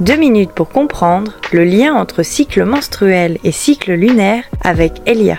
Deux minutes pour comprendre le lien entre cycle menstruel et cycle lunaire avec Elia.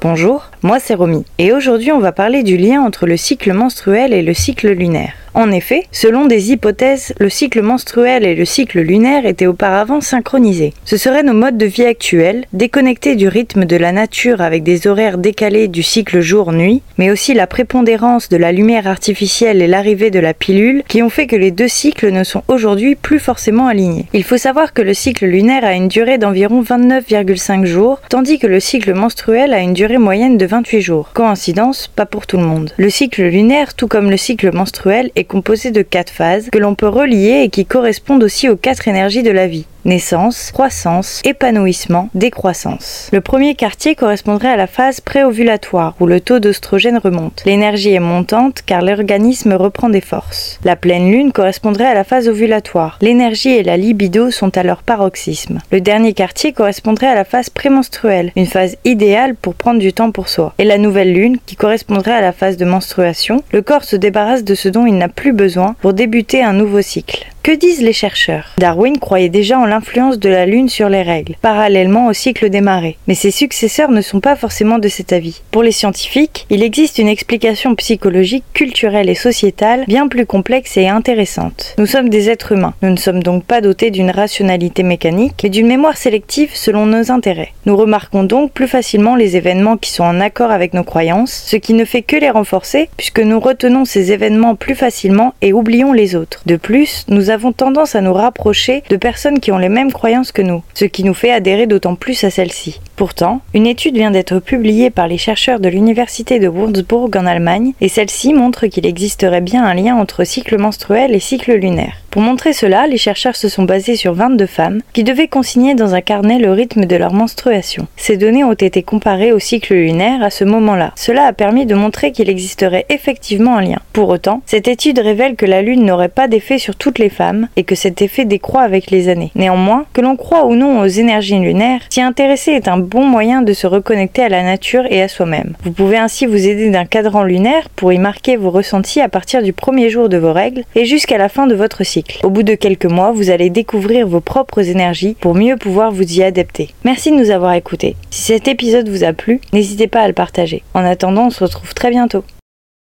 Bonjour, moi c'est Romy et aujourd'hui on va parler du lien entre le cycle menstruel et le cycle lunaire. En effet, selon des hypothèses, le cycle menstruel et le cycle lunaire étaient auparavant synchronisés. Ce seraient nos modes de vie actuels, déconnectés du rythme de la nature avec des horaires décalés du cycle jour-nuit, mais aussi la prépondérance de la lumière artificielle et l'arrivée de la pilule qui ont fait que les deux cycles ne sont aujourd'hui plus forcément alignés. Il faut savoir que le cycle lunaire a une durée d'environ 29,5 jours, tandis que le cycle menstruel a une durée moyenne de 28 jours. Coïncidence, pas pour tout le monde. Le cycle lunaire, tout comme le cycle menstruel, est composé de quatre phases que l'on peut relier et qui correspondent aussi aux quatre énergies de la vie naissance, croissance, épanouissement, décroissance. Le premier quartier correspondrait à la phase préovulatoire où le taux d'oestrogène remonte. L'énergie est montante car l'organisme reprend des forces. La pleine lune correspondrait à la phase ovulatoire. L'énergie et la libido sont à leur paroxysme. Le dernier quartier correspondrait à la phase prémenstruelle, une phase idéale pour prendre du temps pour soi. Et la nouvelle lune, qui correspondrait à la phase de menstruation, le corps se débarrasse de ce dont il n'a plus besoin pour débuter un nouveau cycle. Que disent les chercheurs? Darwin croyait déjà en l'influence de la Lune sur les règles, parallèlement au cycle des marées. Mais ses successeurs ne sont pas forcément de cet avis. Pour les scientifiques, il existe une explication psychologique, culturelle et sociétale bien plus complexe et intéressante. Nous sommes des êtres humains. Nous ne sommes donc pas dotés d'une rationalité mécanique, mais d'une mémoire sélective selon nos intérêts. Nous remarquons donc plus facilement les événements qui sont en accord avec nos croyances, ce qui ne fait que les renforcer puisque nous retenons ces événements plus facilement et oublions les autres. De plus, nous avons avons tendance à nous rapprocher de personnes qui ont les mêmes croyances que nous, ce qui nous fait adhérer d'autant plus à celles-ci. Pourtant, une étude vient d'être publiée par les chercheurs de l'université de Würzburg en Allemagne, et celle-ci montre qu'il existerait bien un lien entre cycle menstruel et cycle lunaire. Pour montrer cela, les chercheurs se sont basés sur 22 femmes qui devaient consigner dans un carnet le rythme de leur menstruation. Ces données ont été comparées au cycle lunaire à ce moment-là. Cela a permis de montrer qu'il existerait effectivement un lien. Pour autant, cette étude révèle que la Lune n'aurait pas d'effet sur toutes les femmes et que cet effet décroît avec les années. Néanmoins, que l'on croit ou non aux énergies lunaires, s'y intéresser est un bon moyen de se reconnecter à la nature et à soi-même. Vous pouvez ainsi vous aider d'un cadran lunaire pour y marquer vos ressentis à partir du premier jour de vos règles et jusqu'à la fin de votre cycle. Au bout de quelques mois, vous allez découvrir vos propres énergies pour mieux pouvoir vous y adapter. Merci de nous avoir écoutés. Si cet épisode vous a plu, n'hésitez pas à le partager. En attendant, on se retrouve très bientôt.